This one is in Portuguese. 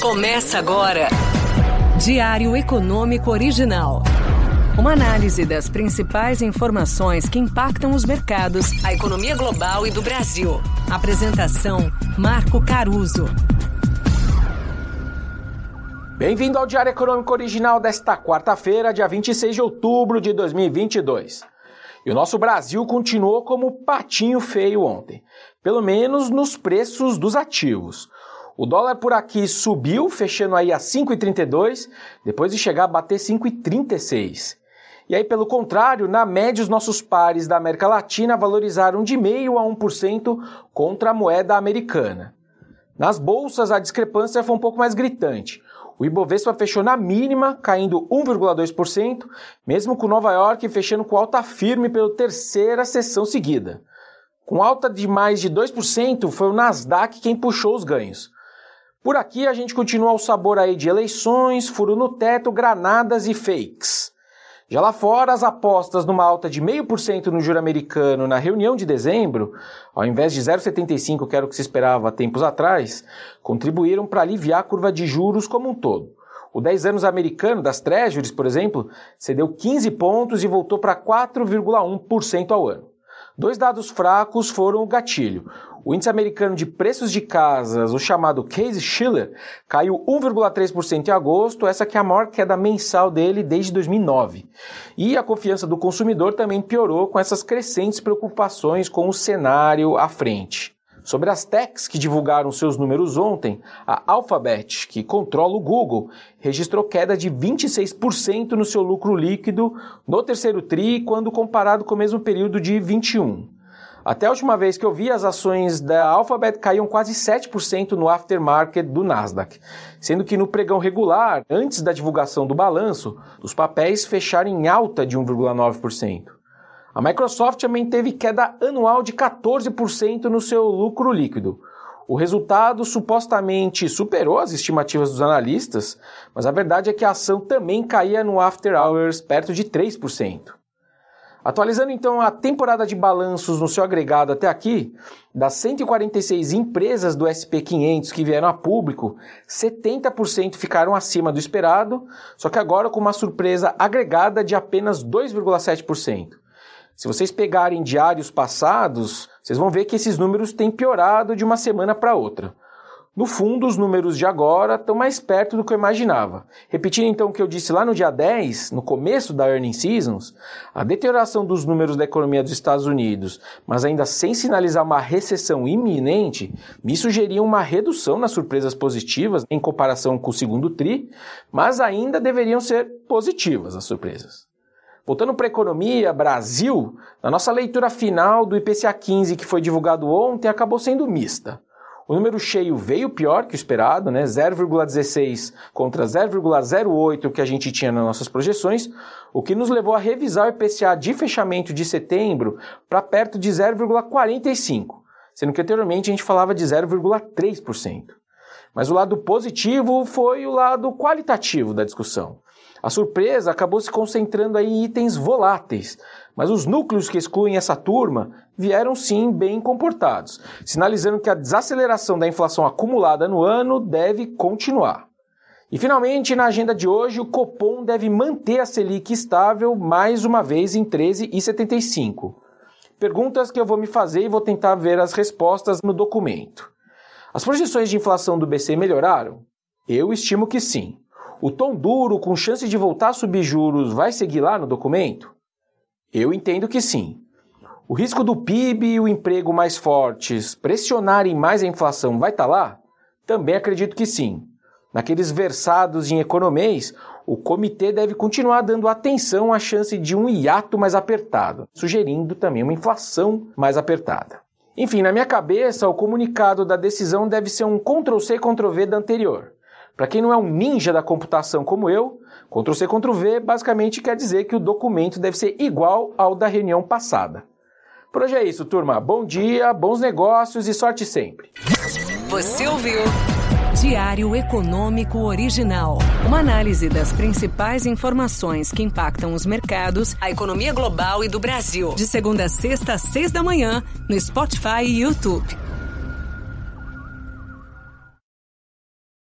Começa agora. Diário Econômico Original. Uma análise das principais informações que impactam os mercados, a economia global e do Brasil. Apresentação: Marco Caruso. Bem-vindo ao Diário Econômico Original desta quarta-feira, dia 26 de outubro de 2022. E o nosso Brasil continuou como patinho feio ontem, pelo menos nos preços dos ativos. O dólar por aqui subiu, fechando aí a 5,32, depois de chegar a bater 5,36. E aí, pelo contrário, na média, os nossos pares da América Latina valorizaram de meio a 1% contra a moeda americana. Nas bolsas, a discrepância foi um pouco mais gritante. O Ibovespa fechou na mínima, caindo 1,2%, mesmo com Nova York fechando com alta firme pela terceira sessão seguida. Com alta de mais de 2%, foi o Nasdaq quem puxou os ganhos. Por aqui a gente continua ao sabor aí de eleições, furo no teto, granadas e fakes. Já lá fora, as apostas numa alta de 0,5% no juro americano na reunião de dezembro, ao invés de 0,75%, que era o que se esperava tempos atrás, contribuíram para aliviar a curva de juros como um todo. O 10 anos americano das Treasuries, por exemplo, cedeu 15 pontos e voltou para 4,1% ao ano. Dois dados fracos foram o gatilho. O índice americano de preços de casas, o chamado Case Shiller, caiu 1,3% em agosto, essa que é a maior queda mensal dele desde 2009. E a confiança do consumidor também piorou com essas crescentes preocupações com o cenário à frente. Sobre as techs que divulgaram seus números ontem, a Alphabet, que controla o Google, registrou queda de 26% no seu lucro líquido no terceiro TRI quando comparado com o mesmo período de 21. Até a última vez que eu vi, as ações da Alphabet caíam quase 7% no aftermarket do Nasdaq, sendo que no pregão regular, antes da divulgação do balanço, os papéis fecharam em alta de 1,9%. A Microsoft também teve queda anual de 14% no seu lucro líquido. O resultado supostamente superou as estimativas dos analistas, mas a verdade é que a ação também caía no after hours perto de 3%. Atualizando então a temporada de balanços no seu agregado até aqui, das 146 empresas do SP500 que vieram a público, 70% ficaram acima do esperado, só que agora com uma surpresa agregada de apenas 2,7%. Se vocês pegarem diários passados, vocês vão ver que esses números têm piorado de uma semana para outra. No fundo, os números de agora estão mais perto do que eu imaginava. Repetindo então o que eu disse lá no dia 10, no começo da earning seasons, a deterioração dos números da economia dos Estados Unidos, mas ainda sem sinalizar uma recessão iminente, me sugeria uma redução nas surpresas positivas em comparação com o segundo tri, mas ainda deveriam ser positivas as surpresas. Voltando para a economia, Brasil, na nossa leitura final do IPCA 15 que foi divulgado ontem, acabou sendo mista. O número cheio veio pior que o esperado, né? 0,16 contra 0,08 que a gente tinha nas nossas projeções, o que nos levou a revisar o IPCA de fechamento de setembro para perto de 0,45, sendo que anteriormente a gente falava de 0,3%. Mas o lado positivo foi o lado qualitativo da discussão. A surpresa acabou se concentrando em itens voláteis, mas os núcleos que excluem essa turma vieram sim bem comportados, sinalizando que a desaceleração da inflação acumulada no ano deve continuar. E finalmente, na agenda de hoje, o Copom deve manter a Selic estável mais uma vez em 13,75. Perguntas que eu vou me fazer e vou tentar ver as respostas no documento. As projeções de inflação do BC melhoraram? Eu estimo que sim. O tom duro, com chance de voltar a subir juros, vai seguir lá no documento? Eu entendo que sim. O risco do PIB e o emprego mais fortes pressionarem mais a inflação vai estar tá lá? Também acredito que sim. Naqueles versados em economês, o comitê deve continuar dando atenção à chance de um hiato mais apertado, sugerindo também uma inflação mais apertada. Enfim, na minha cabeça, o comunicado da decisão deve ser um Ctrl-C, Ctrl-V da anterior. Para quem não é um ninja da computação como eu, Ctrl-C, Ctrl-V basicamente quer dizer que o documento deve ser igual ao da reunião passada. Por hoje é isso, turma. Bom dia, bons negócios e sorte sempre. Você ouviu? Diário Econômico Original. Uma análise das principais informações que impactam os mercados, a economia global e do Brasil. De segunda a sexta, às seis da manhã, no Spotify e YouTube.